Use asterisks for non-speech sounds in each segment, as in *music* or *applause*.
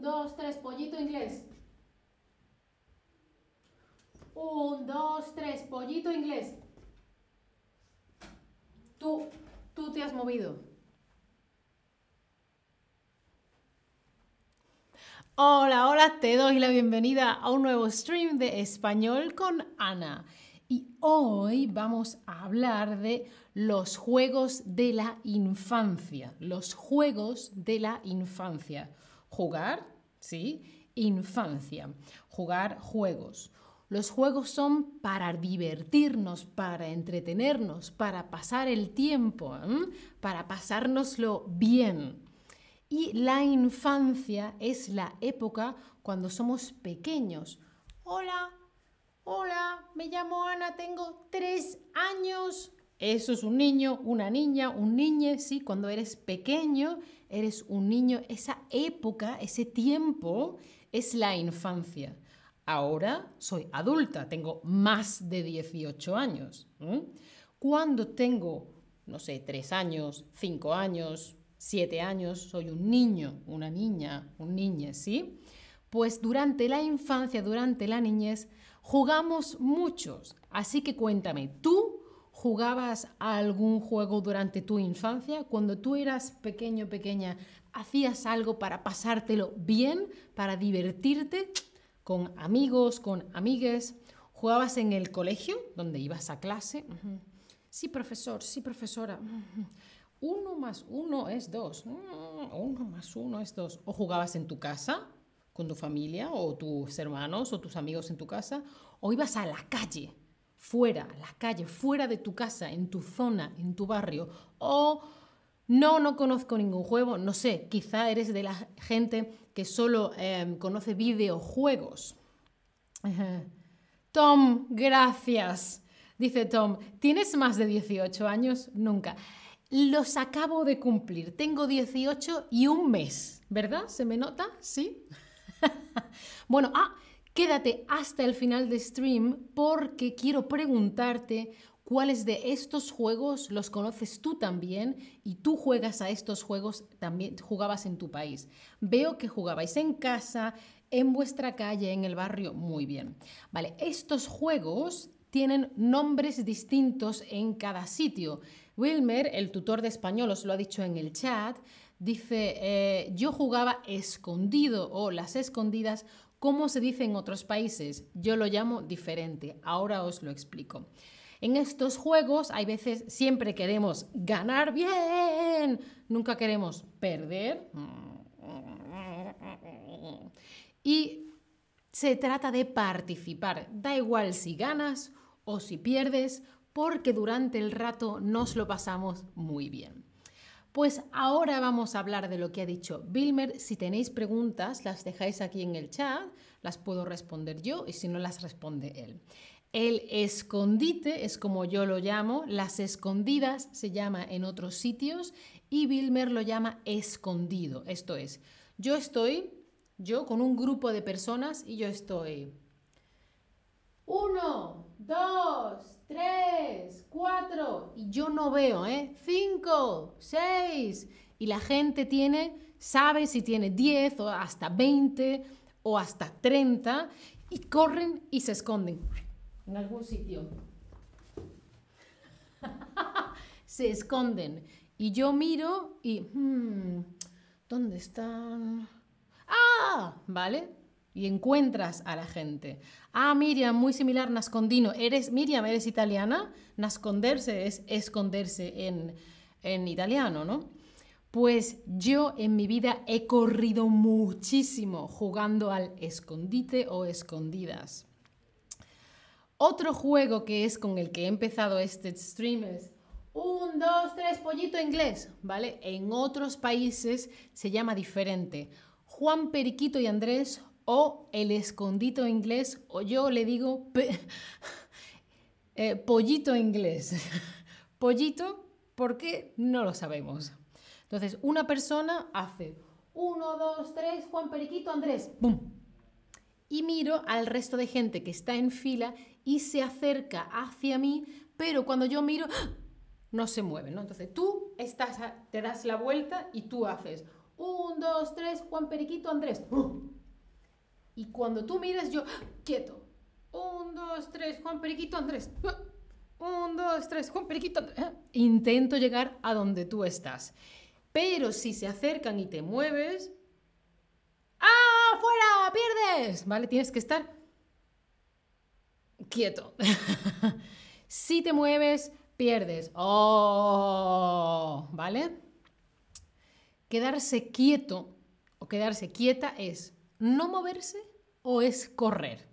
Un, dos, tres, pollito inglés. Un, dos, tres, pollito inglés. Tú, tú te has movido. Hola, hola, te doy la bienvenida a un nuevo stream de español con Ana. Y hoy vamos a hablar de los juegos de la infancia. Los juegos de la infancia. Jugar, ¿sí? Infancia. Jugar juegos. Los juegos son para divertirnos, para entretenernos, para pasar el tiempo, para pasárnoslo bien. Y la infancia es la época cuando somos pequeños. Hola, hola, me llamo Ana, tengo tres años. Eso es un niño, una niña, un niño, sí, cuando eres pequeño, eres un niño. Esa época, ese tiempo es la infancia. Ahora soy adulta, tengo más de 18 años. Cuando tengo, no sé, tres años, cinco años, siete años, soy un niño, una niña, un niño, ¿sí? Pues durante la infancia, durante la niñez, jugamos muchos. Así que cuéntame, ¿tú jugabas a algún juego durante tu infancia? Cuando tú eras pequeño, pequeña, ¿hacías algo para pasártelo bien, para divertirte con amigos, con amigues? ¿Jugabas en el colegio, donde ibas a clase? Sí, profesor, sí, profesora. Uno más uno es dos. Uno más uno es dos. O jugabas en tu casa con tu familia o tus hermanos o tus amigos en tu casa. O ibas a la calle, fuera, la calle, fuera de tu casa, en tu zona, en tu barrio. O no, no conozco ningún juego. No sé, quizá eres de la gente que solo em, conoce videojuegos. *laughs* Tom, gracias. Dice Tom, ¿tienes más de 18 años? Nunca. Los acabo de cumplir. Tengo 18 y un mes, ¿verdad? ¿Se me nota? ¿Sí? *laughs* bueno, ah, quédate hasta el final de stream porque quiero preguntarte cuáles de estos juegos los conoces tú también y tú juegas a estos juegos también jugabas en tu país. Veo que jugabais en casa, en vuestra calle, en el barrio, muy bien. Vale, estos juegos tienen nombres distintos en cada sitio. Wilmer, el tutor de español, os lo ha dicho en el chat, dice, eh, yo jugaba escondido o las escondidas, ¿cómo se dice en otros países? Yo lo llamo diferente, ahora os lo explico. En estos juegos hay veces siempre queremos ganar bien, nunca queremos perder. Y se trata de participar. Da igual si ganas o si pierdes, porque durante el rato nos lo pasamos muy bien. Pues ahora vamos a hablar de lo que ha dicho Wilmer. Si tenéis preguntas, las dejáis aquí en el chat, las puedo responder yo y si no las responde él. El escondite es como yo lo llamo, las escondidas se llama en otros sitios y Wilmer lo llama escondido. Esto es, yo estoy, yo con un grupo de personas y yo estoy uno, dos, tres, cuatro, y yo no veo, ¿eh? Cinco, seis, y la gente tiene, sabe si tiene diez o hasta veinte o hasta treinta, y corren y se esconden en algún sitio. *laughs* se esconden. Y yo miro y, hmm, ¿dónde están? ¡Ah! ¿Vale? Y encuentras a la gente. Ah, Miriam, muy similar, nascondino. ¿Eres, Miriam, eres italiana? Nasconderse es esconderse en, en italiano, ¿no? Pues yo en mi vida he corrido muchísimo jugando al escondite o escondidas. Otro juego que es con el que he empezado este stream es un, dos, tres, pollito inglés, ¿vale? En otros países se llama diferente. Juan Periquito y Andrés o el escondito inglés, o yo le digo *laughs* eh, pollito inglés. *laughs* pollito, ¿por qué? No lo sabemos. Entonces, una persona hace uno, dos, tres, Juan Periquito, Andrés, ¡pum! Y miro al resto de gente que está en fila y se acerca hacia mí, pero cuando yo miro, *gasps* no se mueve, ¿no? Entonces tú estás te das la vuelta y tú haces Un, dos, tres, Juan Periquito Andrés. Y cuando tú miras, yo, quieto. Un, dos, tres, Juan Periquito Andrés. Un, dos, tres, Juan Periquito Andrés. Intento llegar a donde tú estás. Pero si se acercan y te mueves, ¡ah, fuera! ¡Pierdes! ¿Vale? Tienes que estar quieto. *laughs* si te mueves, pierdes. ¡Oh! ¿Vale? Quedarse quieto o quedarse quieta es no moverse o es correr.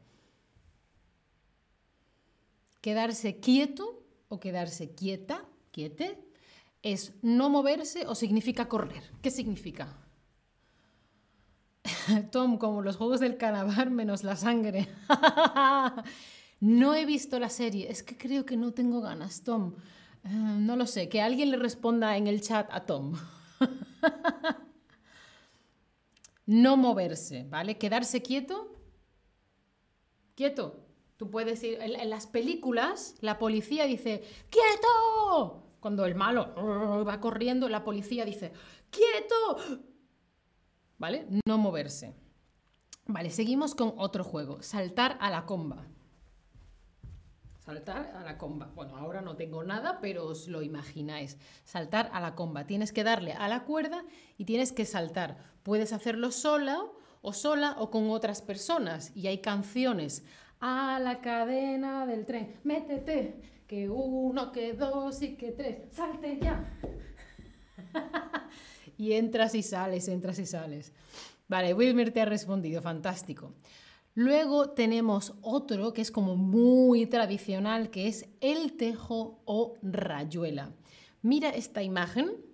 Quedarse quieto o quedarse quieta, quiete, es no moverse o significa correr. ¿Qué significa? *laughs* Tom, como los juegos del canavar menos la sangre. *laughs* no he visto la serie, es que creo que no tengo ganas, Tom. Eh, no lo sé, que alguien le responda en el chat a Tom. *laughs* no moverse, ¿vale? Quedarse quieto. Quieto. Tú puedes ir, en, las películas, la policía dice, ¡quieto! Cuando el malo va corriendo, la policía dice, ¡quieto! ¿Vale? No moverse. Vale, seguimos con otro juego, saltar a la comba. Saltar a la comba. Bueno, ahora no tengo nada, pero os lo imagináis. Saltar a la comba. Tienes que darle a la cuerda y tienes que saltar. Puedes hacerlo sola o sola o con otras personas. Y hay canciones. A la cadena del tren. Métete. Que uno, que dos y que tres. Salte ya. *laughs* y entras y sales, entras y sales. Vale, Wilmer te ha respondido. Fantástico. Luego tenemos otro que es como muy tradicional, que es el tejo o rayuela. Mira esta imagen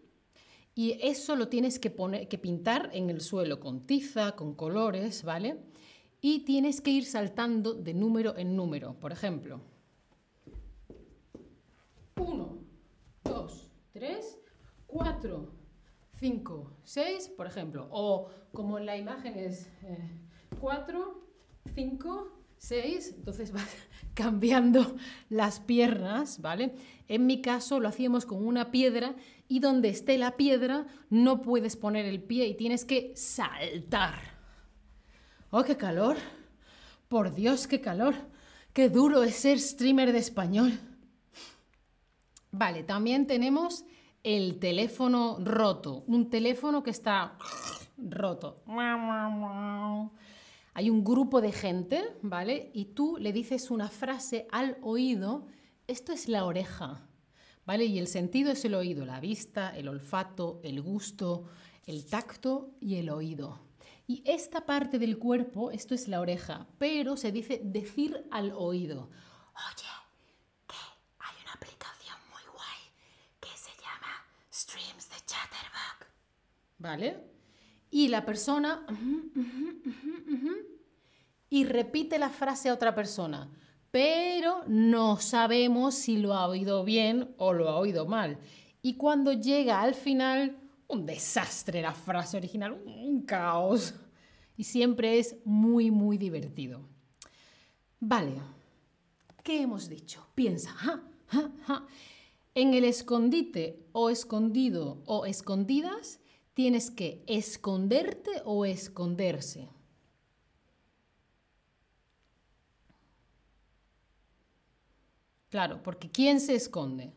y eso lo tienes que, poner, que pintar en el suelo con tiza, con colores, ¿vale? Y tienes que ir saltando de número en número. Por ejemplo, 1, 2, 3, 4, 5, 6, por ejemplo. O como en la imagen es 4, 5, 6, entonces vas *laughs* cambiando las piernas, ¿vale? En mi caso lo hacíamos con una piedra y donde esté la piedra no puedes poner el pie y tienes que saltar. ¡Oh, qué calor! Por Dios, qué calor. Qué duro es ser streamer de español. Vale, también tenemos el teléfono roto, un teléfono que está roto hay un grupo de gente, ¿vale? Y tú le dices una frase al oído, esto es la oreja, ¿vale? Y el sentido es el oído, la vista, el olfato, el gusto, el tacto y el oído. Y esta parte del cuerpo, esto es la oreja, pero se dice decir al oído. Oye, que hay una aplicación muy guay que se llama Streams de Chatterbug. ¿Vale? Y la persona y repite la frase a otra persona, pero no sabemos si lo ha oído bien o lo ha oído mal. Y cuando llega al final, un desastre la frase original, un caos. Y siempre es muy, muy divertido. Vale, ¿qué hemos dicho? Piensa, en el escondite o escondido o escondidas, tienes que esconderte o esconderse. Claro, porque ¿quién se esconde?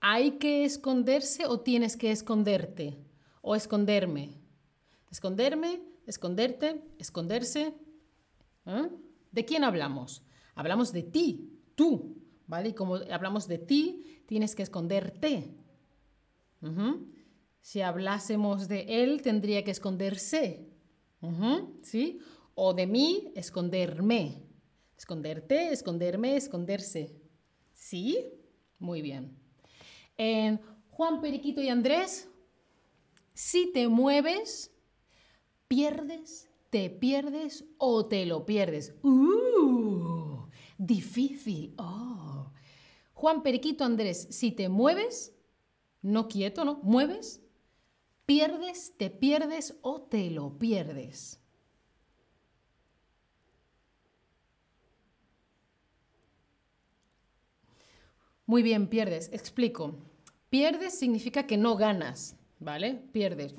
¿Hay que esconderse o tienes que esconderte? ¿O esconderme? ¿Esconderme? ¿Esconderte? ¿Esconderse? ¿Eh? ¿De quién hablamos? Hablamos de ti, tú, ¿vale? Y como hablamos de ti, tienes que esconderte. Si hablásemos de él, tendría que esconderse. ¿Sí? O de mí, esconderme. Esconderte, esconderme, esconderse. ¿Sí? Muy bien. En Juan Periquito y Andrés, si te mueves, pierdes, te pierdes o te lo pierdes. ¡Uh! Difícil. Oh. Juan Periquito Andrés, si te mueves, no quieto, ¿no? Mueves, pierdes, te pierdes o te lo pierdes. Muy bien, pierdes. Explico. Pierdes significa que no ganas. ¿vale? Pierdes.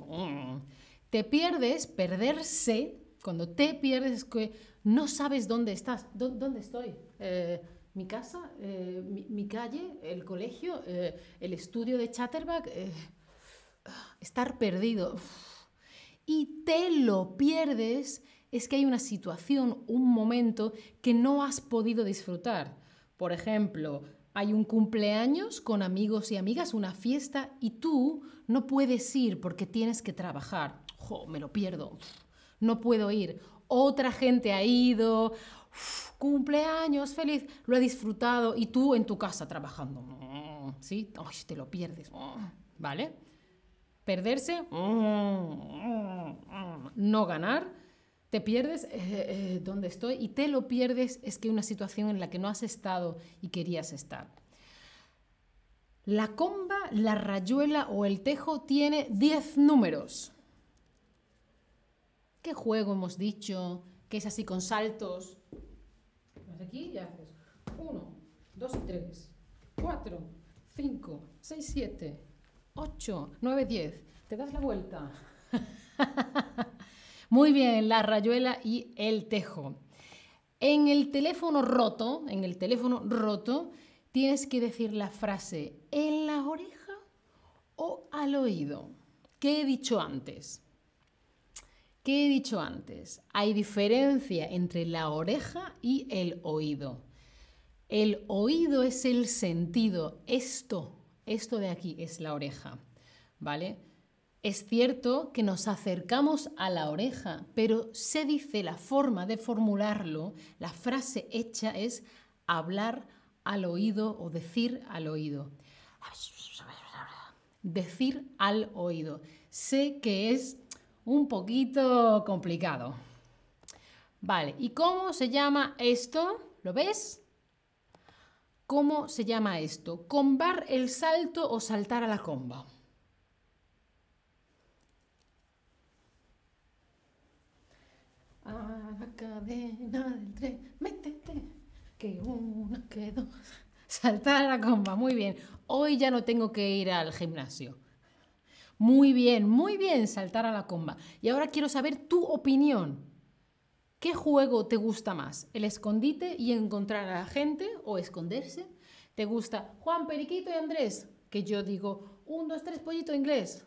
Te pierdes, perderse, cuando te pierdes es que no sabes dónde estás, dónde estoy. Eh, mi casa, eh, mi, calle, el colegio, eh, el estudio de Chatterback, estar perdido. Y te lo pierdes es que hay una situación, un momento que no has podido disfrutar. Por ejemplo, hay un cumpleaños con amigos y amigas, una fiesta, y tú no puedes ir porque tienes que trabajar. ¡Jo, me lo pierdo! No puedo ir. Otra gente ha ido. cumpleaños, feliz, lo ha disfrutado y tú en tu casa trabajando. ¿Sí? Ay, te lo pierdes. ¿Vale? Perderse, no ganar te pierdes eh, eh, donde estoy y te lo pierdes es que una situación en la que no has estado y querías estar. La comba, la rayuela o el tejo tiene 10 números. ¿Qué juego hemos dicho? Que es así con saltos. aquí y haces 1, 2 3, 4, 5, 6, 7, 8, 9, 10. Te das la vuelta. *laughs* Muy bien, la rayuela y el tejo. En el teléfono roto, en el teléfono roto, tienes que decir la frase en la oreja o al oído. ¿Qué he dicho antes? ¿Qué he dicho antes? Hay diferencia entre la oreja y el oído. El oído es el sentido. Esto, esto de aquí es la oreja. ¿Vale? Es cierto que nos acercamos a la oreja, pero se dice la forma de formularlo, la frase hecha es hablar al oído o decir al oído. Decir al oído. Sé que es un poquito complicado. Vale, ¿y cómo se llama esto? ¿Lo ves? ¿Cómo se llama esto? ¿Combar el salto o saltar a la comba? a la cadena del tren, métete, que una, que dos. Saltar a la comba, muy bien. Hoy ya no tengo que ir al gimnasio. Muy bien, muy bien, saltar a la comba. Y ahora quiero saber tu opinión. ¿Qué juego te gusta más? ¿El escondite y encontrar a la gente o esconderse? ¿Te gusta Juan, Periquito y Andrés? Que yo digo, un, dos, tres, pollito inglés.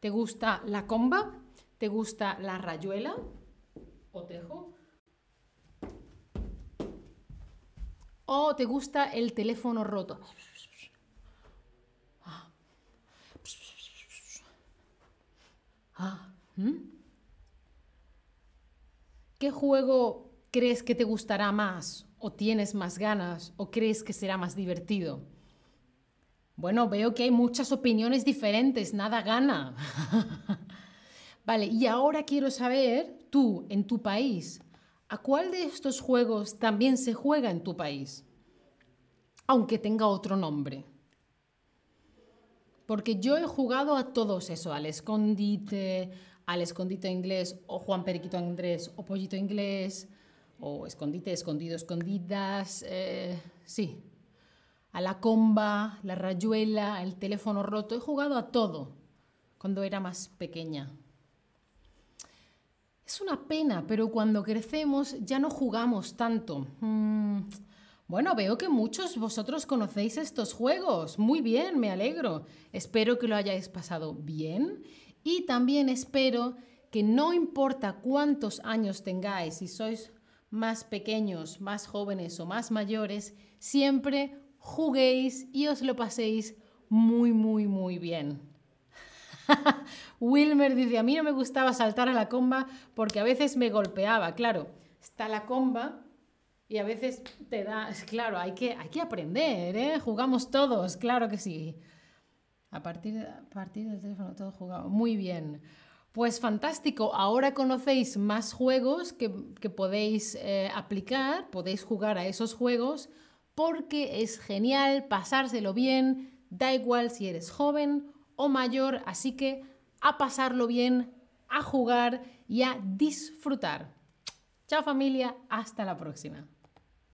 ¿Te gusta la comba? ¿Te gusta la rayuela? O tejo. O te gusta el teléfono roto. Ah. ¿Qué juego crees que te gustará más? ¿O tienes más ganas? ¿O crees que será más divertido? Bueno, veo que hay muchas opiniones diferentes, nada gana. *laughs* vale, y ahora quiero saber tú, en tu país, ¿a cuál de estos juegos también se juega en tu país? Aunque tenga otro nombre. Porque yo he jugado a todos eso, al escondite, al escondite inglés, o Juan Periquito Andrés, o Pollito Inglés, o escondite, escondido, escondidas, eh, sí. A la comba, la rayuela, el teléfono roto, he jugado a todo cuando era más pequeña. Es una pena, pero cuando crecemos ya no jugamos tanto. Mm, bueno, veo que muchos vosotros conocéis estos juegos. Muy bien, me alegro. Espero que lo hayáis pasado bien y también espero que no importa cuántos años tengáis, si sois más pequeños, más jóvenes o más mayores, siempre juguéis y os lo paséis muy, muy, muy bien. *laughs* Wilmer dice, a mí no me gustaba saltar a la comba porque a veces me golpeaba. Claro, está la comba y a veces te da, claro, hay que, hay que aprender, ¿eh? Jugamos todos, claro que sí. A partir, a partir del teléfono todo jugado. Muy bien. Pues fantástico, ahora conocéis más juegos que, podéis eh, aplicar, podéis jugar a esos juegos porque es genial pasárselo bien, da igual si eres joven o mayor, así que a pasarlo bien, a jugar y a disfrutar. Chao familia, hasta la próxima.